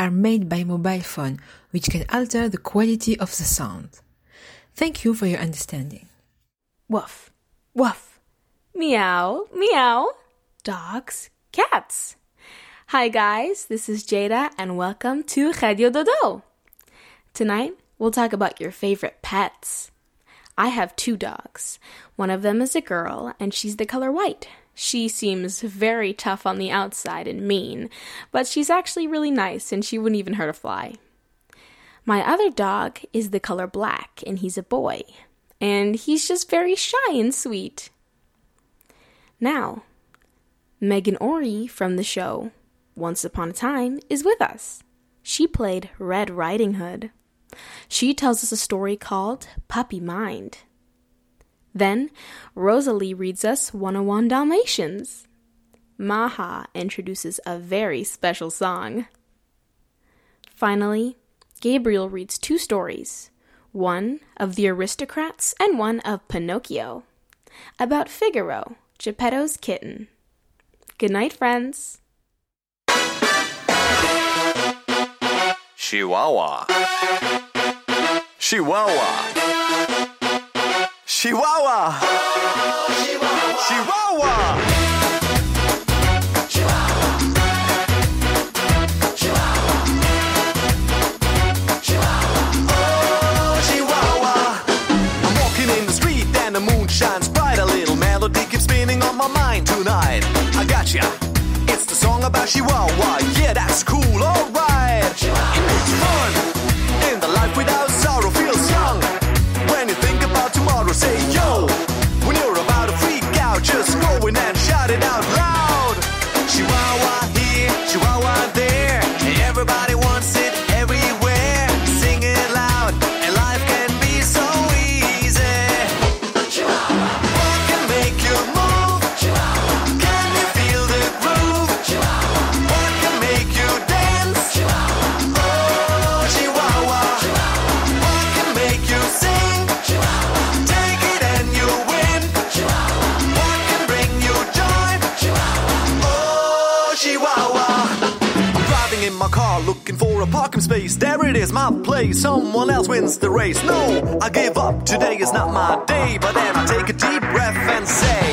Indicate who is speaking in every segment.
Speaker 1: are made by mobile phone, which can alter the quality of the sound. Thank you for your understanding.
Speaker 2: Woof, woof, meow, meow, dogs, cats. Hi guys, this is Jada and welcome to Radio Dodo. Tonight, we'll talk about your favorite pets. I have two dogs. One of them is a girl and she's the color white. She seems very tough on the outside and mean, but she's actually really nice and she wouldn't even hurt a fly. My other dog is the color black and he's a boy and he's just very shy and sweet. Now, Meghan Ory from the show Once Upon a Time is with us. She played Red Riding Hood. She tells us a story called Puppy Mind. Then, Rosalie reads us 101 Dalmatians. Maha introduces a very special song. Finally, Gabriel reads two stories one of the Aristocats and one of Pinocchio, about Figaro, Geppetto's kitten. Good night, friends.
Speaker 3: Chihuahua. Chihuahua. Chihuahua. Chihuahua. Chihuahua. I'm walking in the street and the moon shines bright. A little melody keeps spinning on my mind tonight. I gotcha. It's the song about Chihuahua. Yeah, that's cool. Alright. It makes fun. In the life without space. There it is, my place. Someone else wins the race. No, I give up. Today is not my day. But then I take a deep breath and say,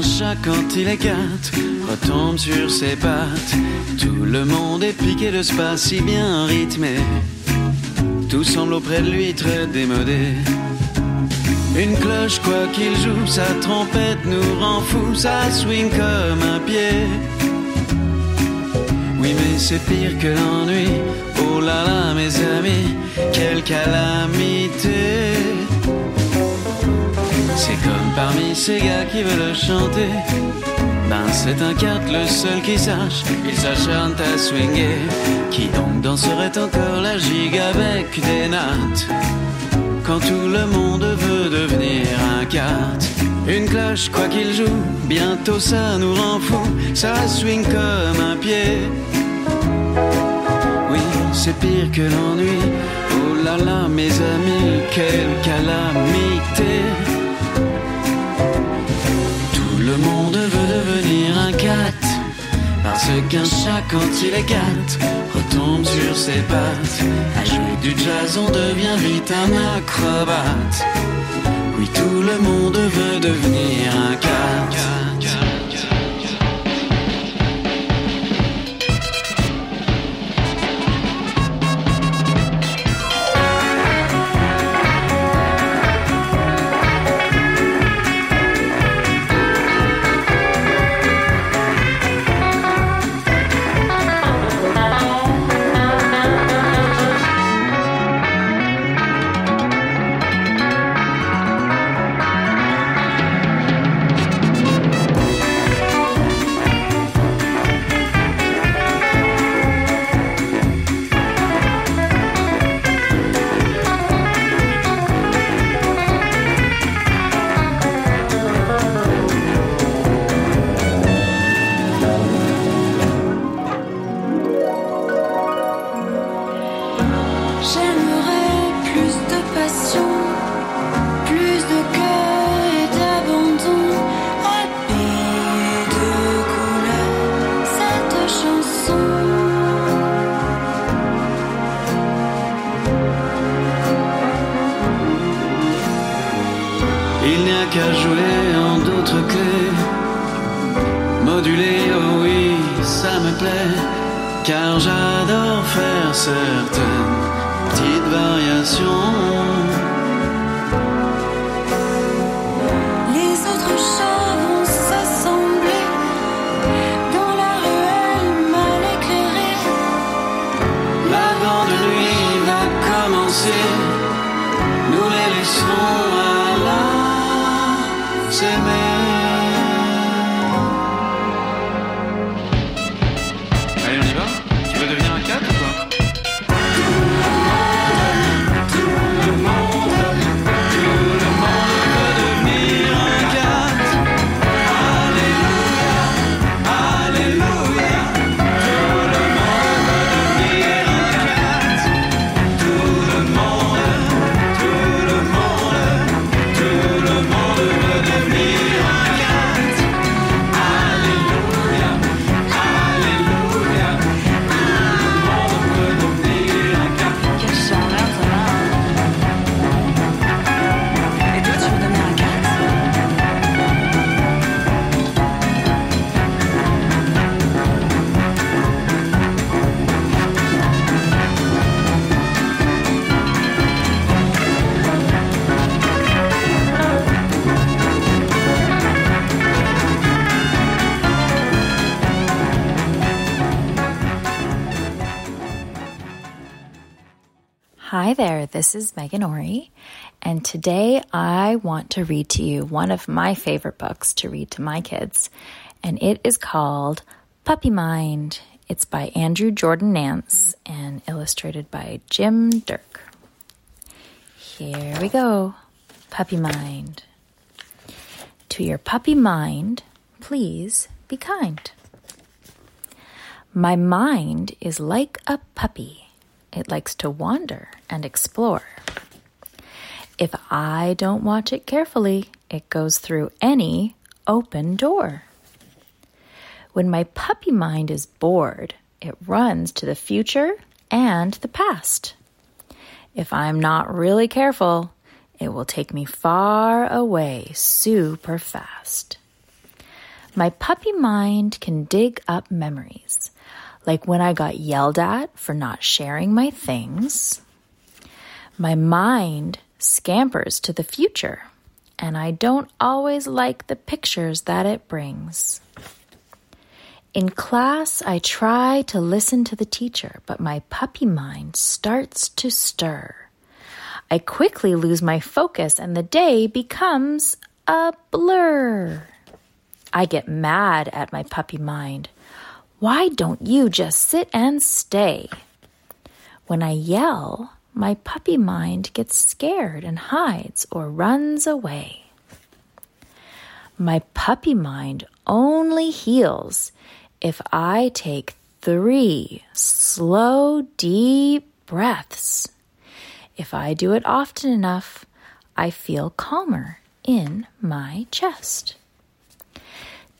Speaker 4: Qu'un chat, quand il est retombe sur ses pattes. Tout le monde est piqué de ce pas si bien rythmé. Tout semble auprès de lui très démodé. Une cloche, quoi qu'il joue, sa trompette nous rend fous, ça swing comme un pied. Oui, mais c'est pire que l'ennui. Oh là là, mes amis, quelle calamité. C'est comme parmi ces gars qui veulent chanter. Ben, c'est un cat, le seul qui sache. Il s'acharne à swinger. Qui donc danserait encore la gigue avec des nattes? Quand tout le monde veut devenir un cat. Une cloche, quoi qu'il joue, bientôt ça nous rend fou. Ça swing comme un pied. Oui, c'est pire que l'ennui. Oh là là, mes amis, quelle calamité. Le monde veut devenir un cat. Parce qu'un chat, quand il est cat, retombe sur ses pattes. À jouer du jazz, on devient vite un acrobate. Oui, tout le monde veut devenir un cat.
Speaker 5: This is Meghan Ory, and today I want to read to you one of my favorite books to read to my kids, and it is called Puppy Mind. It's by Andrew Jordan Nance and illustrated by Jim Durk. Here we go Puppy Mind. To your puppy mind, please be kind. My mind is like a puppy. It likes to wander and explore. If I don't watch it carefully, it goes through any open door. When my puppy mind is bored, it runs to the future and the past. If I'm not really careful, it will take me far away super fast. My puppy mind can dig up memories, like when I got yelled at for not sharing my things. My mind scampers to the future, and I don't always like the pictures that it brings. In class, I try to listen to the teacher, but my puppy mind starts to stir. I quickly lose my focus and the day becomes a blur. I get mad at my puppy mind. Why don't you just sit and stay? When I yell, my puppy mind gets scared and hides or runs away. My puppy mind only heals if I take three slow, deep breaths. If I do it often enough, I feel calmer in my chest.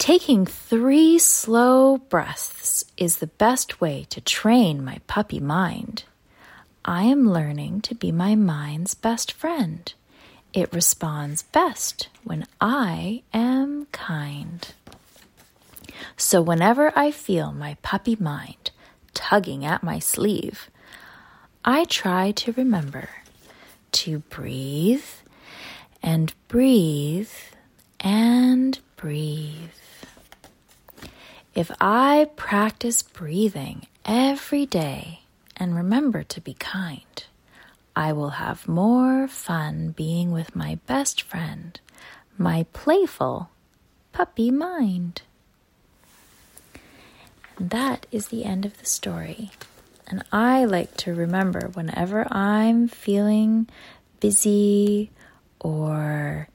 Speaker 5: Taking three slow breaths is the best way to train my puppy mind. I am learning to be my mind's best friend. It responds best when I am kind. So, whenever I feel my puppy mind tugging at my sleeve, I try to remember to breathe and breathe and breathe. If I practice breathing every day and remember to be kind, I will have more fun being with my best friend, my playful puppy mind. And that is the end of the story. And I like to remember whenever I'm feeling busy or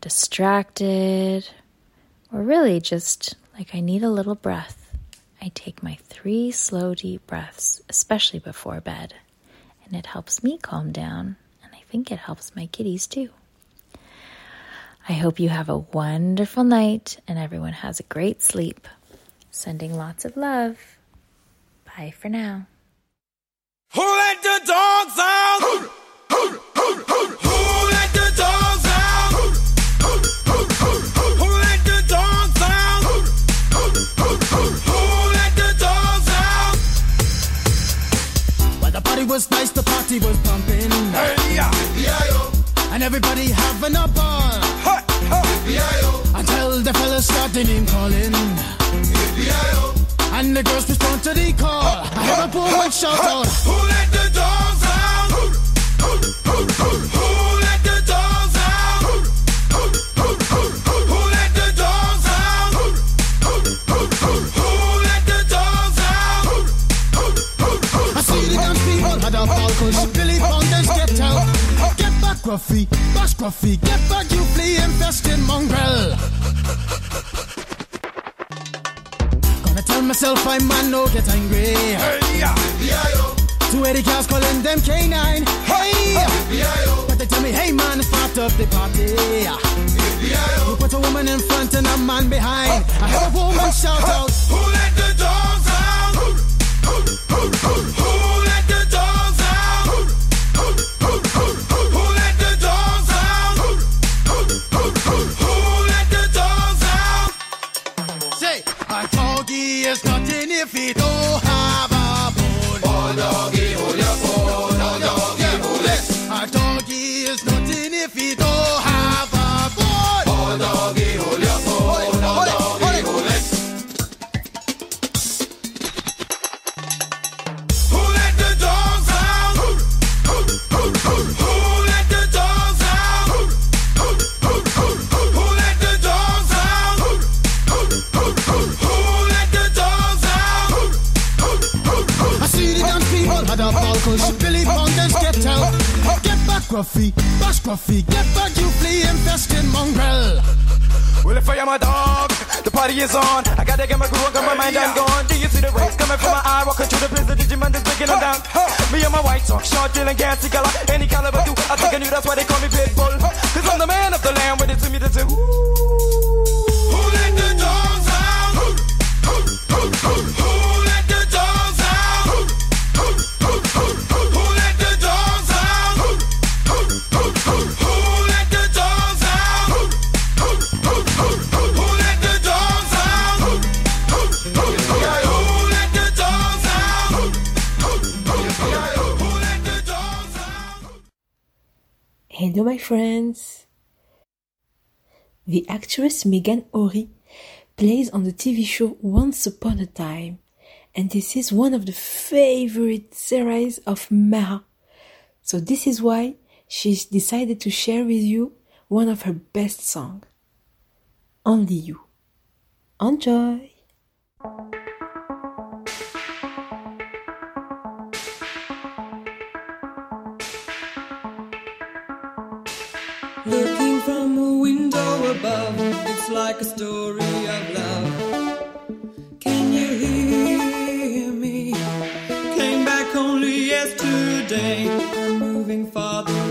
Speaker 5: distracted or really just like I need a little breath, I take my three slow, deep breaths, especially before bed. And it helps me calm down. And I think it helps my kitties too. I hope you have a wonderful night and everyone has a great sleep. Sending lots of love. Bye for now.
Speaker 6: Who let the dogs out?
Speaker 7: Party was pumping.
Speaker 6: Hey, yeah, yeah,
Speaker 7: And everybody having a ball.
Speaker 6: Ha, ha, yeah,
Speaker 7: Until the fellas started name calling.
Speaker 6: yeah,
Speaker 7: And the girls respond to the call. I have a woman shout out.
Speaker 6: Who let the dogs out? Who, who, who, who, who
Speaker 7: Gruffy, bash Gruffy, get back, you flea infested mongrel. Gonna tell myself I'm man no get angry.
Speaker 6: Hey, yeah, yeah,
Speaker 7: Two Eddie cows calling them K9. Hey!
Speaker 6: yeah,
Speaker 7: But they tell me, hey man, start up the party. You put a woman in front and a man behind. I have a woman shout out.
Speaker 3: white socks, short, and gas color. Any caliber do, I think I knew that's why they call me Pitbull. Cause I'm the man of the land.
Speaker 1: Hello, my friends! The actress Meghan Ory plays on the TV show Once Upon a Time, and this is one of the favorite series of Mara. So, this is why she decided to share with you one of her best songs Only You. Enjoy!
Speaker 8: love. It's like a story of love. Can you hear me? Came back only yesterday. I'm moving farther.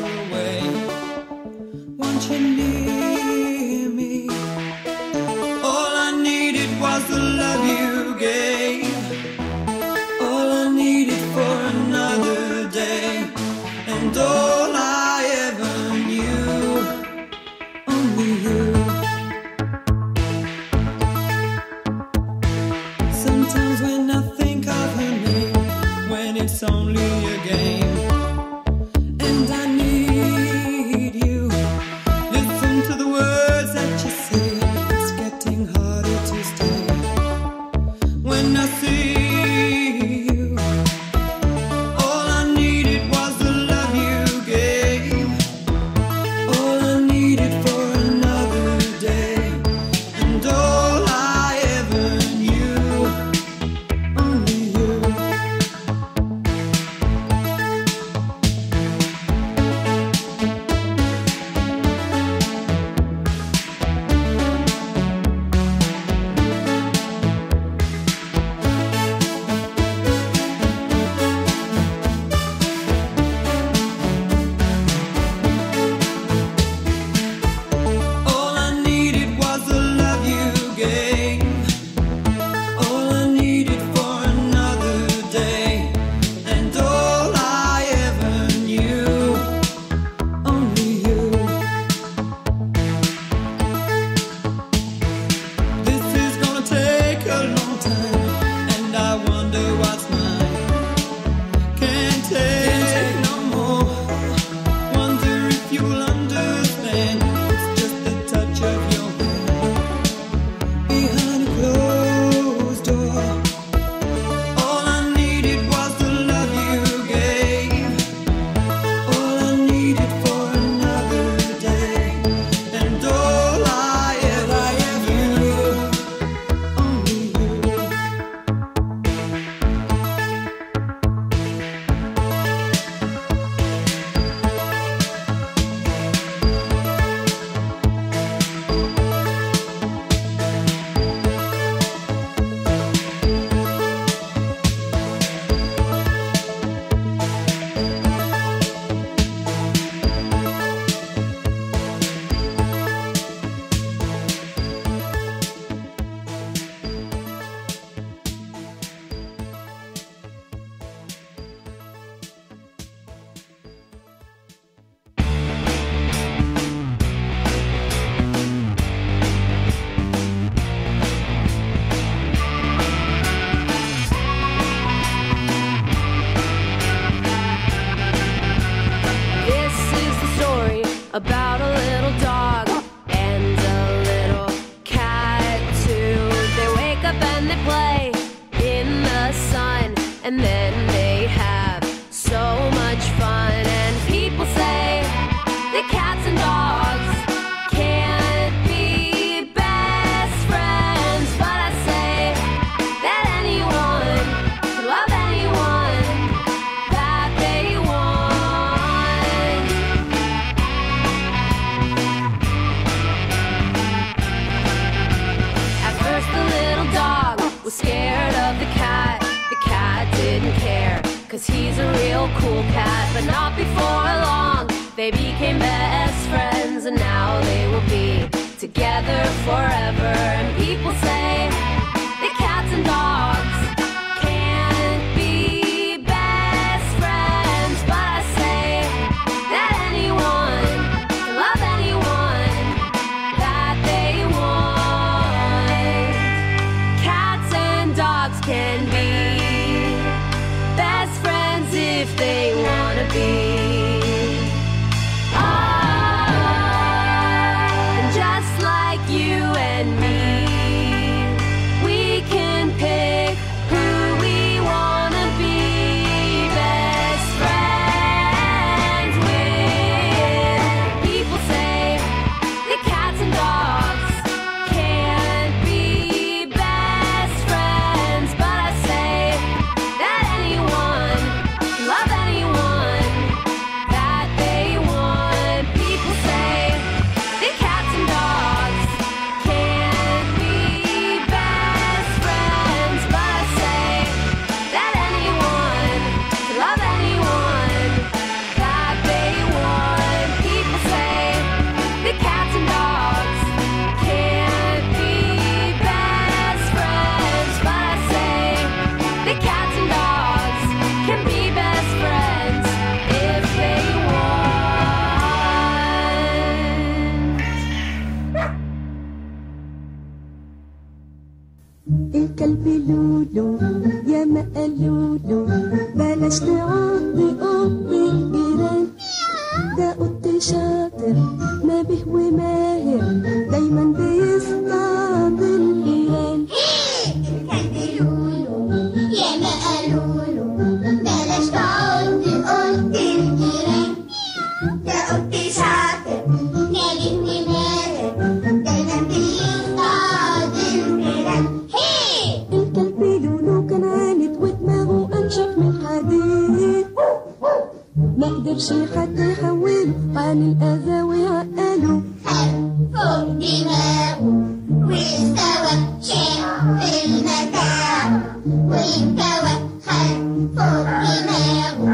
Speaker 9: وعقله
Speaker 10: فوق دماغه واستوى شاف المتاع وانكوى خد فوق دماغه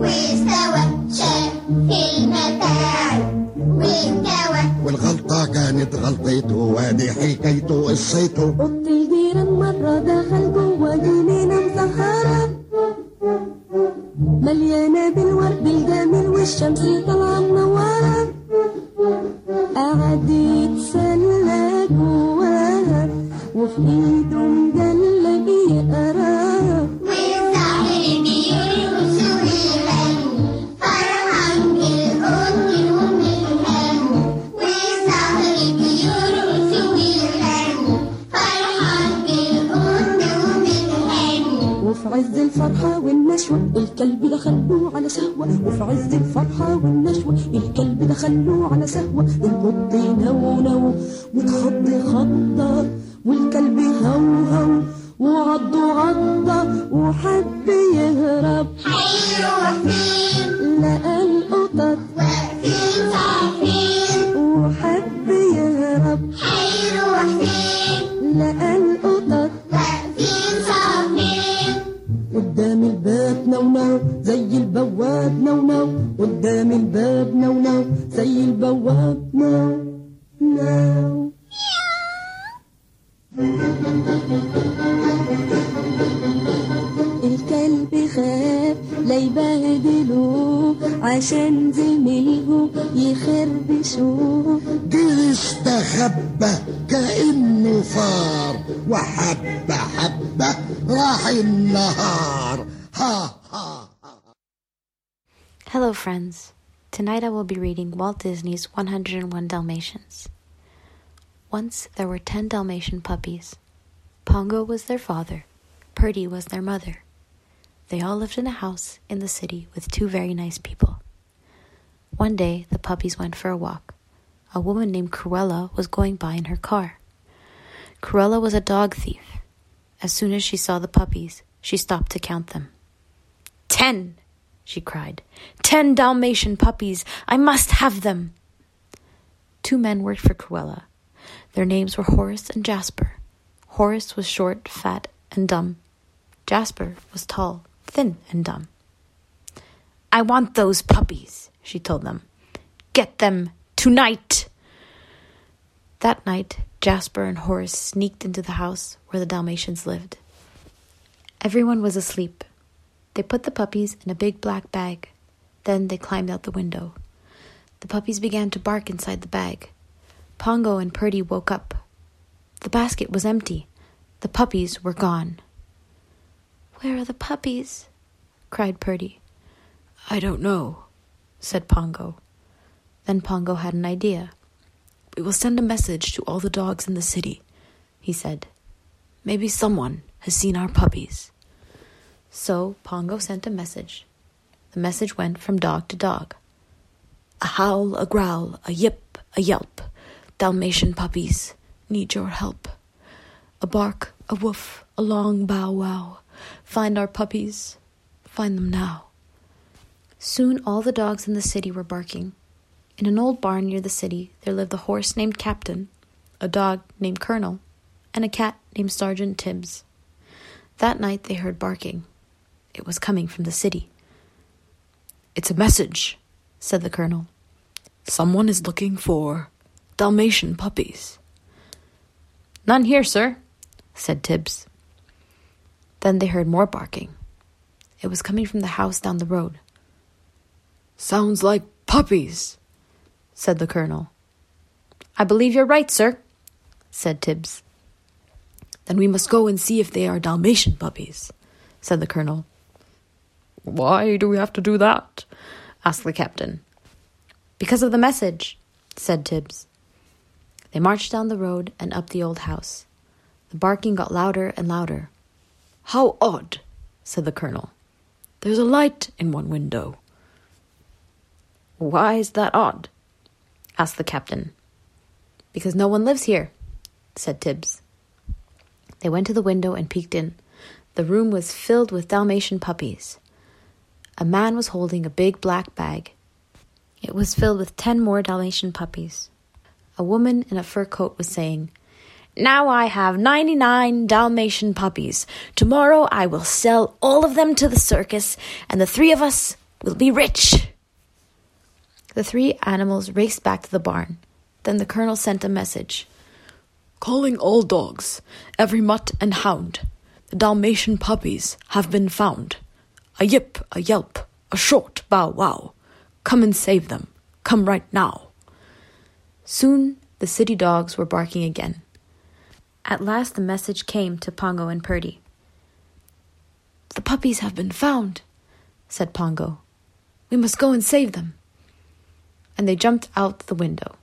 Speaker 10: واستوى شاف المتاع وانكوى
Speaker 11: والغلطة كانت غلطته وادي حكايته قصته
Speaker 9: قط الجيران مرة دخل جوه جنينة مسهرة مليانة بالورد الجميل والشمس طالعة منورة الكلب دخله على سهوة وفي عز الفرحة والنشوة. الكلب دخله على سهوة القط نونو واتخض خضة يخربشوه
Speaker 11: كأنه فار راح النهار
Speaker 12: Hello friends. Tonight I will be reading Walt Disney's 101 Dalmatians. Once there were 10 Dalmatian puppies. Pongo was their father. Perdy was their mother. They all lived in a house in the city with two very nice people. One day the puppies went for a walk. A woman named Cruella was going by in her car. Cruella was a dog thief. As soon as she saw the puppies, she stopped to count them. Ten! she cried. Ten Dalmatian puppies! I must have them! Two men worked for Cruella. Their names were Horace and Jasper. Horace was short, fat, and dumb. Jasper was tall, thin, and dumb. I want those puppies, she told them. Get them tonight. That night, Jasper and Horace sneaked into the house where the Dalmatians lived. Everyone was asleep. They put the puppies in a big black bag. Then they climbed out the window. The puppies began to bark inside the bag. Pongo and Perdy woke up. The basket was empty. The puppies were gone.
Speaker 13: Where are the puppies?
Speaker 12: cried Perdy. I don't know, said Pongo. Then Pongo had an idea. We will send a message to all the dogs in the city, he said. Maybe someone has seen our puppies. So Pongo sent a message. The message went from dog to dog. A howl, a growl, a yip, a yelp. Dalmatian puppies need your help. A bark, a woof, a long bow wow. Find our puppies. Find them now. Soon all the dogs in the city were barking. In an old barn near the city, there lived a horse named Captain, a dog named Colonel, and a cat named Sergeant Tibbs. That night they heard barking. It was coming from the city. It's a message, said the colonel. Someone is looking for Dalmatian puppies. None here, sir, said Tibbs. Then they heard more barking. It was coming from the house down the road. Sounds like puppies, said the colonel. I believe you're right, sir, said Tibbs. Then we must go and see if they are Dalmatian puppies, said the colonel. Why do we have to do that? asked the captain. Because of the message, said Tibbs. They marched down the road and up the old house. The barking got louder and louder. How odd, said the colonel. There's a light in one window. Why is that odd? asked the captain. Because no one lives here, said Tibbs. They went to the window and peeked in. The room was filled with Dalmatian puppies. A man was holding a big black bag. It was filled with ten more Dalmatian puppies. A woman in a fur coat was saying, Now I have 99 Dalmatian puppies. Tomorrow I will sell all of them to the circus, and the three of us will be rich. The three animals raced back to the barn. Then the colonel sent a message Calling all dogs, every mutt and hound. The Dalmatian puppies have been found. A yip, a yelp, a short bow wow. Come and save them. Come right now. Soon the city dogs were barking again. At last the message came to Pongo and Perdy. The puppies have been found, said Pongo. We must go and save them. And they jumped out the window.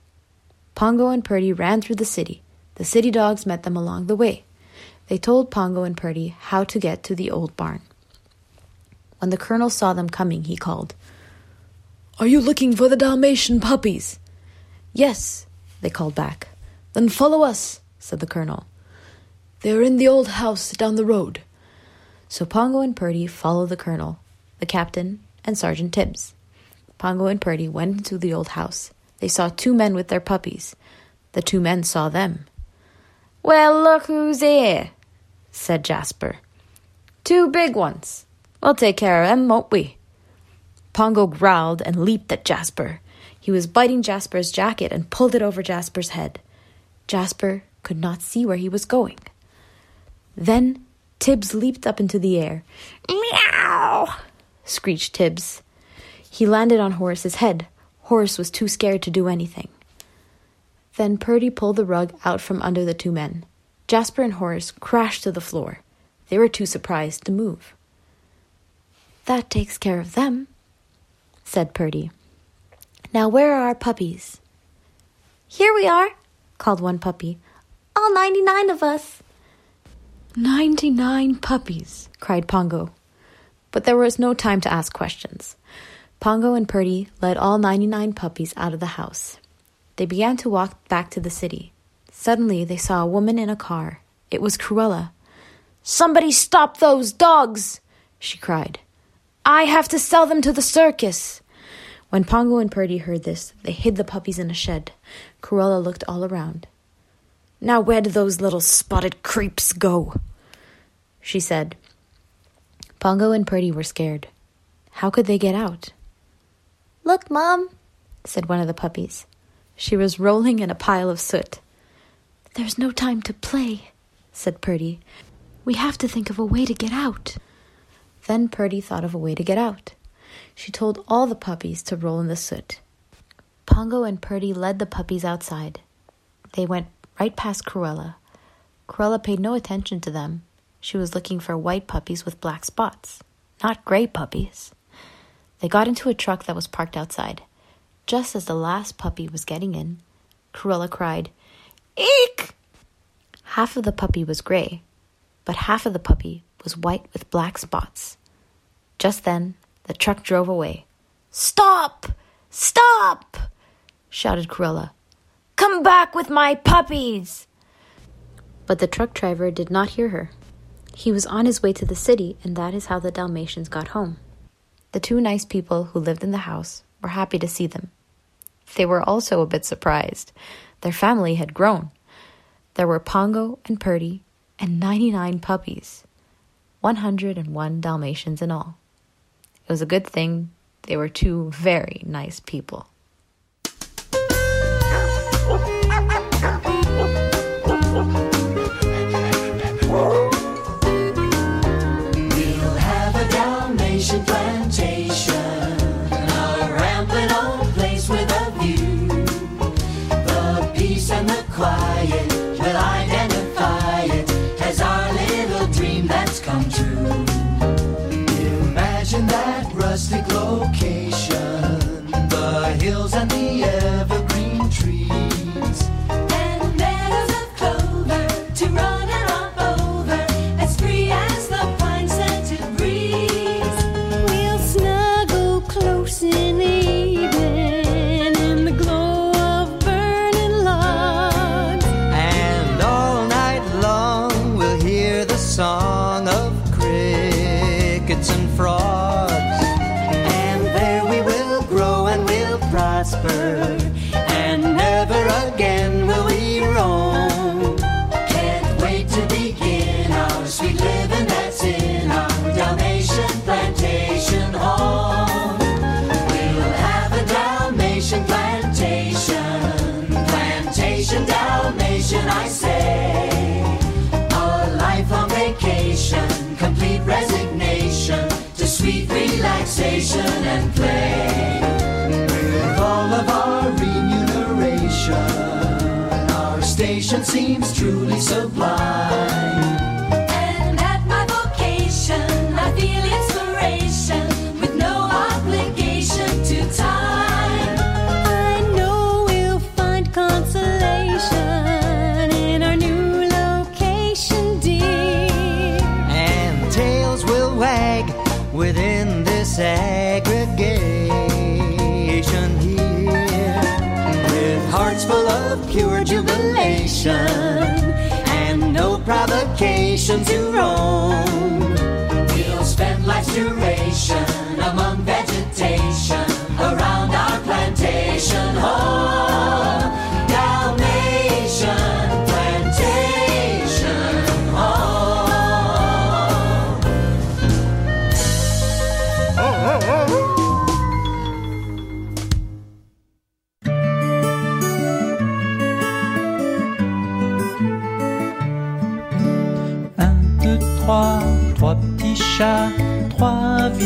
Speaker 12: Pongo and Perdy ran through the city. The city dogs met them along the way. They told Pongo and Perdy how to get to the old barn. When the colonel saw them coming, he called, Are you looking for the Dalmatian puppies? Yes, they called back. Then follow us, said the colonel. They are in the old house down the road. So Pongo and Perdy followed the colonel, the captain, and Sergeant Tibbs. Pongo and Perdy went into the old house. They saw two men with their puppies. The two men saw them. Well, look who's here, said Jasper. Two big ones. We'll take care of them, won't we? Pongo growled and leaped at Jasper. He was biting Jasper's jacket and pulled it over Jasper's head. Jasper could not see where he was going. Then Tibbs leaped up into the air. Meow! screeched Tibbs. He landed on Horace's head. Horace was too scared to do anything. Then Perdy pulled the rug out from under the two men. Jasper and Horace crashed to the floor. They were too surprised to move. That takes care of them, said Perdy. Now, where are our puppies?
Speaker 13: Here we are, called one puppy. All 99 of us.
Speaker 12: Ninety nine puppies, cried Pongo. But there was no time to ask questions. Pongo and Perdy led all 99 puppies out of the house. They began to walk back to the city. Suddenly, they saw a woman in a car. It was Cruella. Somebody stop those dogs! she cried. I have to sell them to the circus. When Pongo and Perdy heard this, they hid the puppies in a shed. Cruella looked all around. Now, where do those little spotted creeps go? she said. Pongo and Perdy were scared. How could they get out? Look, Mom, said one of the puppies. She was rolling in a pile of soot. There's no time to play, said Perdy. We have to think of a way to get out. Then Perdy thought of a way to get out. She told all the puppies to roll in the soot. Pongo and Perdy led the puppies outside. They went right past Cruella. Cruella paid no attention to them. She was looking for white puppies with black spots, not gray puppies. They got into a truck that was parked outside. Just as the last puppy was getting in, Cruella cried, Eek! Half of the puppy was gray, but half of the puppy was white with black spots. Just then, the truck drove away. Stop! Stop! shouted Cruella. Come back with my puppies! But the truck driver did not hear her. He was on his way to the city, and that is how the Dalmatians got home. The two nice people who lived in the house were happy to see them. They were also a bit surprised. Their family had grown. There were Pongo and Perdy and 99 puppies, 101 Dalmatians in all. It was a good thing they were two very nice people.
Speaker 14: Relaxation and play. With all of our remuneration, our station seems truly sublime.
Speaker 15: And no
Speaker 14: provocation to roam. We'll spend life's duration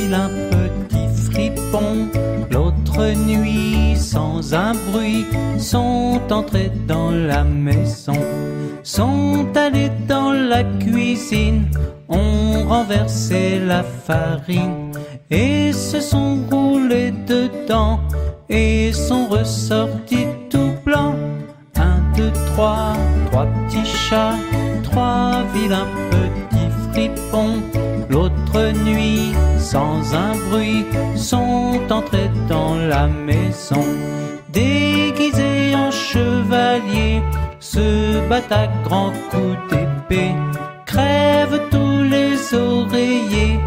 Speaker 16: vilains petits fripons. L'autre nuit, sans un bruit, sont entrés dans la maison, sont allés dans la cuisine, ont renversé la farine et se sont roulés dedans et sont ressortis tout blancs. Un, deux, trois, trois petits chats, trois vilains petits fripons. L'autre nuit, sans un bruit, sont entrés dans la maison. Déguisés en chevaliers, se battent à grands coups d'épée, crèvent tous les oreillers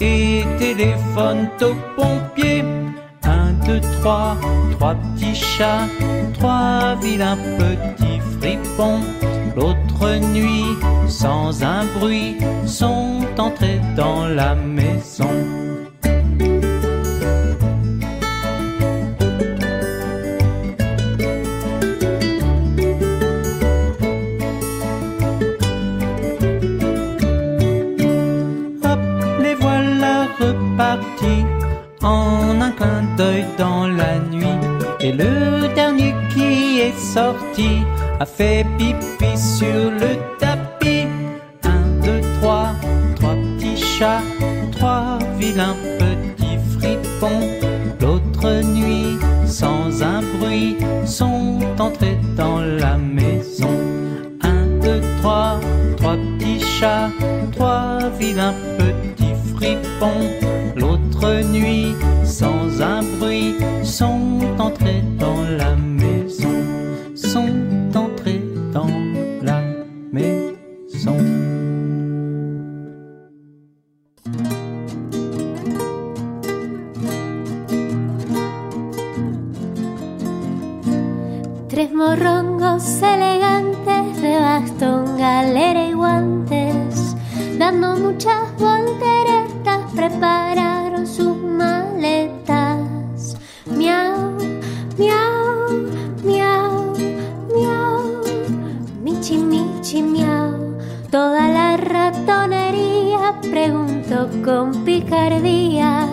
Speaker 16: et téléphonent aux pompiers trois, trois petits chats, trois vilains petits fripons. L'autre nuit, sans un bruit, sont entrés dans la maison. Hop, les voilà repartis en un clin d'œil dans sorti, a fait pipi sur le tapis. Un, deux, trois, trois petits chats, trois vilains petits fripons. L'autre nuit, sans un bruit, sont entrés dans la maison. Un, deux, trois, trois petits chats, trois vilains petits fripons. L'autre nuit, sans un bruit, sont entrés dans la maison.
Speaker 17: Muchas volteretas, prepararon sus maletas. Miau, miau, miau, miau, michi, michi, miau. Toda la ratonería preguntó con picardía.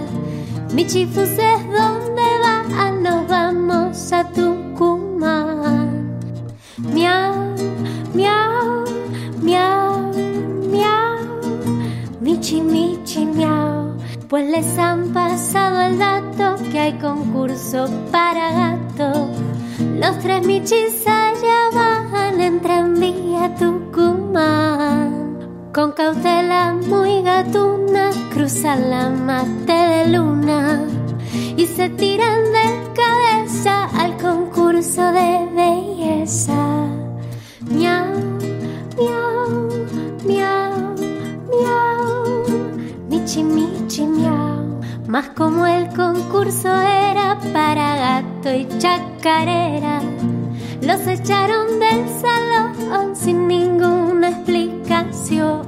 Speaker 17: Michi Fuses, ¿dónde van? Nos vamos a Tucumán. Les han pasado el dato que hay concurso para gato. Los tres michis allá van en tranvía Tucumán. Con cautela muy gatuna cruzan la mate de luna y se tiran de cabeza al concurso de belleza. Miau, miau, miau, miau, michi, michi, miau. Más como el concurso era para gato y chacarera, los echaron del salón sin ninguna explicación.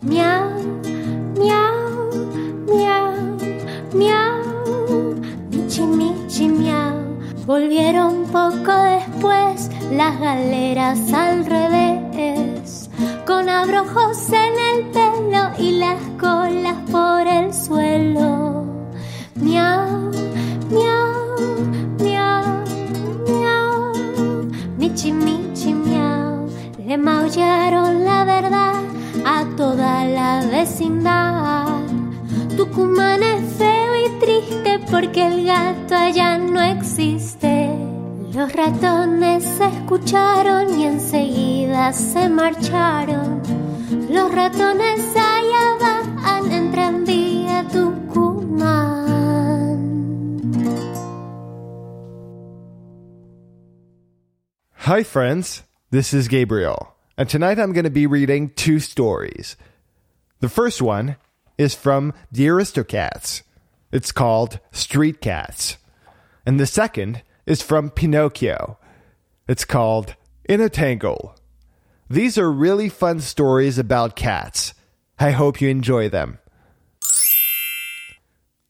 Speaker 17: Miau, miau, miau, miau, michi, michi, miau. Volvieron poco después las galeras al revés, con abrojos en el pelo y las colas por el suelo. Miau, miau, miau, miau, michi, michi, miau. Le maullaron la verdad a toda la vecindad. Tucumán es feo y triste porque el gato allá no existe. Los ratones se escucharon y enseguida se marcharon. Los ratones allá van en tranvía Tucumán.
Speaker 18: Hi, friends. This is Gabriel, and tonight I'm going to be reading two stories. The first one is from the Aristocats. It's called Street Cats. And the second is from Pinocchio. It's called In a Tangle. These are really fun stories about cats. I hope you enjoy them.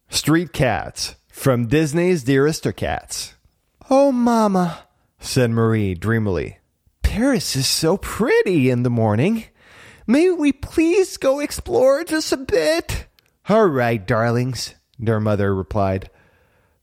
Speaker 18: Street Cats from Disney's The Aristocats. Oh, Mama, said Marie dreamily. Paris is so pretty in the morning. May we please go explore just a bit? All right, darlings, their mother replied.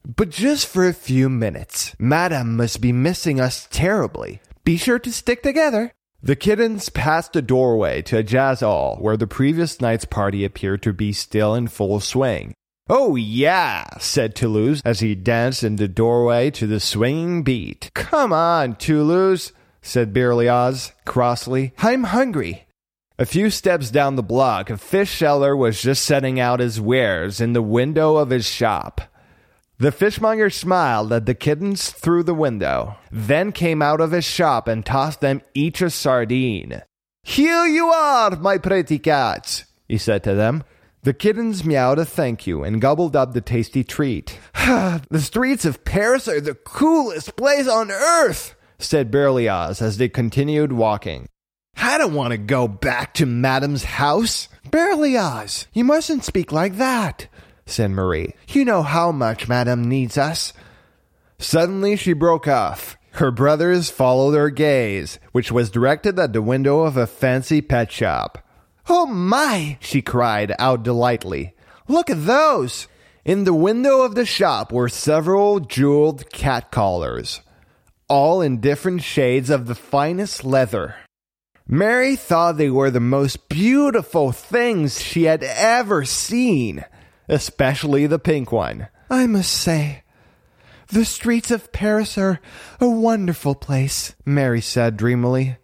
Speaker 18: But just for a few minutes. Madame must be missing us terribly. Be sure to stick together. The kittens passed a doorway to a jazz hall where the previous night's party appeared to be still in full swing. Oh, yeah, said Toulouse as he danced in the doorway to the swinging beat. Come on, Toulouse, said Berlioz crossly. I'm hungry. A few steps down the block, a fish seller was just setting out his wares in the window of his shop. The fishmonger smiled at the kittens through the window, then came out of his shop and tossed them each a sardine. Here you are, my pretty cats, he said to them. The kittens meowed a thank you and gobbled up the tasty treat. the streets of Paris are the coolest place on earth, said Berlioz as they continued walking. I don't want to go back to Madame's house. Berlioz, you mustn't speak like that, said Marie. You know how much Madame needs us. Suddenly she broke off. Her brothers followed her gaze, which was directed at the window of a fancy pet shop. Oh my! she cried out delightedly. Look at those! In the window of the shop were several jeweled cat collars. all in different shades of the finest leather. Mary thought they were the most beautiful things she had ever seen, especially the pink one. I must say, the streets of Paris are a wonderful place, Mary said dreamily.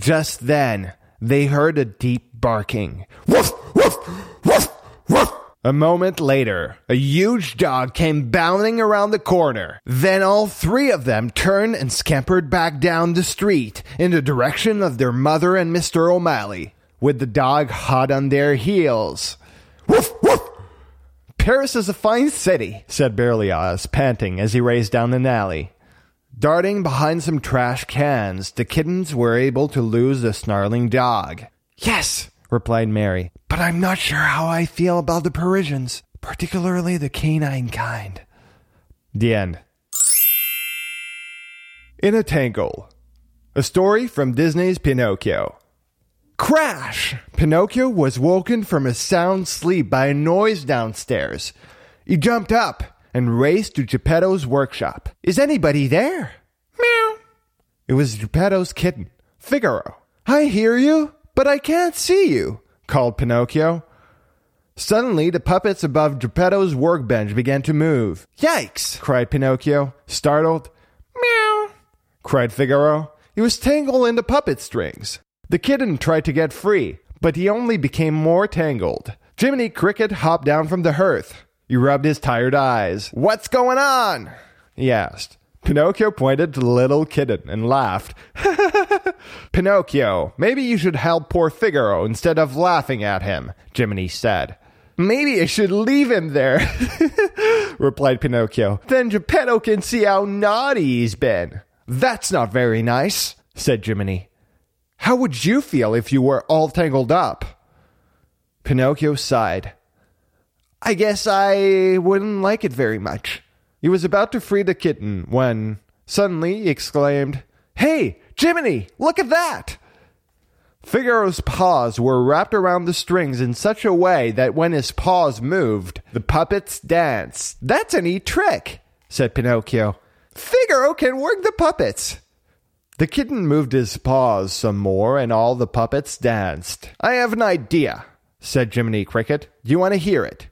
Speaker 18: Just then, they heard a deep barking. Woof, woof, woof, woof. A moment later, a huge dog came bounding around the corner. Then all three of them turned and scampered back down the street in the direction of their mother and Mr. O'Malley, with the dog hot on their heels. Woof. Paris is a fine city, said Berlioz, panting as he raced down an alley. Darting behind some trash cans, the kittens were able to lose the snarling dog. Yes, replied Mary, but I'm not sure how I feel about the Parisians, particularly the canine kind. The end. In a Tangle. A story from Disney's Pinocchio. Crash! Pinocchio was woken from a sound sleep by a noise downstairs. He jumped up and raced to Geppetto's workshop. Is anybody there? Meow. It was Geppetto's kitten, Figaro. I hear you, but I can't see you, called Pinocchio. Suddenly, the puppets above Geppetto's workbench began to move. Yikes! cried Pinocchio, startled. Meow! cried Figaro. He was tangled in the puppet strings. The kitten tried to get free, but he only became more tangled. Jiminy Cricket hopped down from the hearth. He rubbed his tired eyes. What's going on? he asked. Pinocchio pointed to the little kitten and laughed. Pinocchio, maybe you should help poor Figaro instead of laughing at him, Jiminy said. Maybe I should leave him there, replied Pinocchio. Then Geppetto can see how naughty he's been. That's not very nice, said Jiminy. How would you feel if you were all tangled up? Pinocchio sighed. I guess I wouldn't like it very much. He was about to free the kitten when suddenly he exclaimed, Hey, Jiminy, look at that! Figaro's paws were wrapped around the strings in such a way that when his paws moved, the puppets danced. That's a neat trick, said Pinocchio. Figaro can work the puppets. The kitten moved his paws some more, and all the puppets danced. I have an idea, said Jiminy Cricket. Do you want to hear it?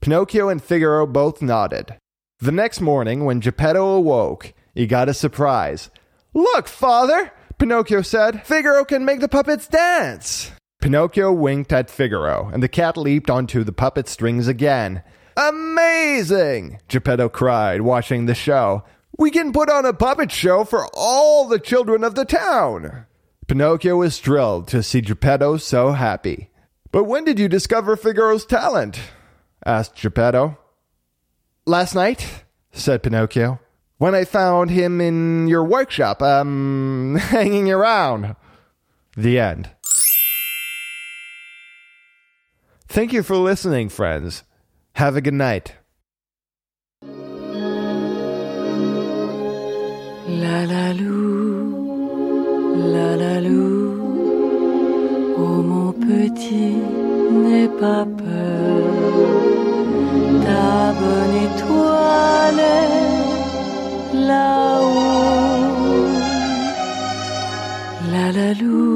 Speaker 18: Pinocchio and Figaro both nodded. The next morning, when Geppetto awoke, he got a surprise. Look, father, Pinocchio said. Figaro can make the puppets dance. Pinocchio winked at Figaro, and the cat leaped onto the puppet strings again. Amazing! Geppetto cried, watching the show. We can put on a puppet show for all the children of the town. Pinocchio was thrilled to see Geppetto so happy. But when did you discover Figaro's talent? asked Geppetto. Last night, said Pinocchio, when I found him in your workshop, um, hanging around. The end. Thank you for listening, friends. Have a good night.
Speaker 19: La la lou, la la lou, oh mon petit, n'aie pas peur, ta bonne étoile est là-haut. La la lou,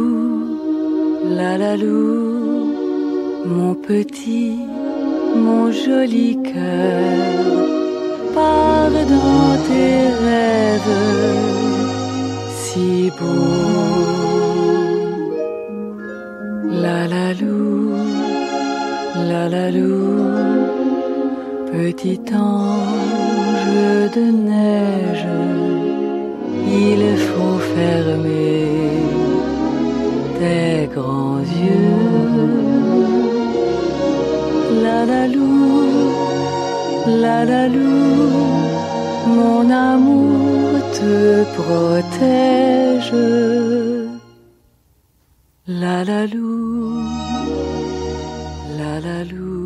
Speaker 19: la la lou, mon petit, mon joli cœur pars dans tes rêves si beaux. La la lou, la la lou, petit ange de neige, il faut fermer tes grands yeux. La la la lou, mon amour te protège. La la lou, la la lou,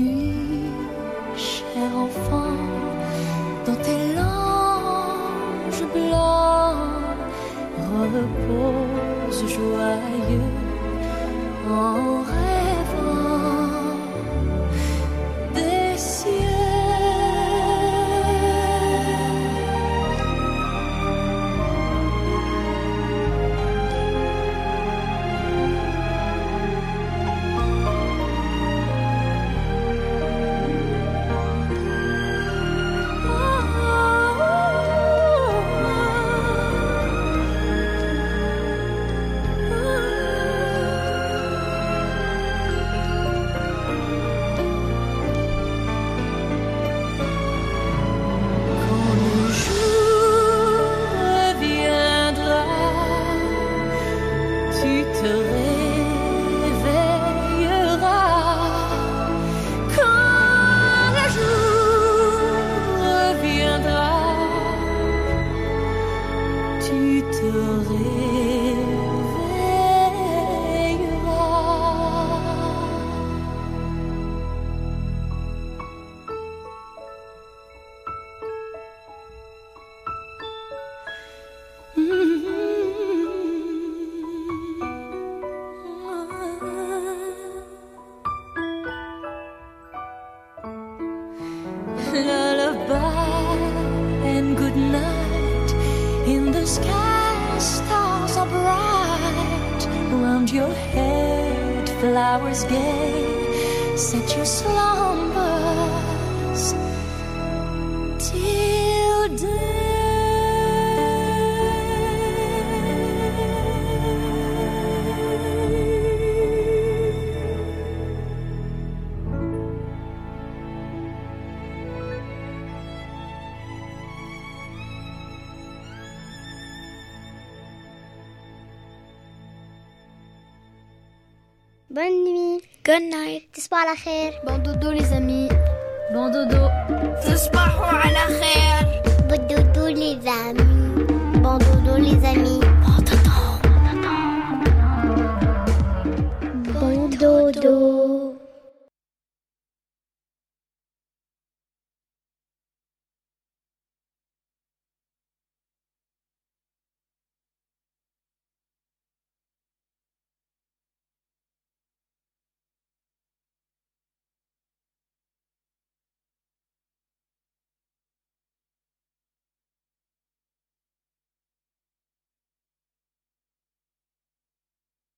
Speaker 15: night.
Speaker 13: تصبحوا على خير. Bon dodo les amis. Bon dodo.
Speaker 10: تصبحوا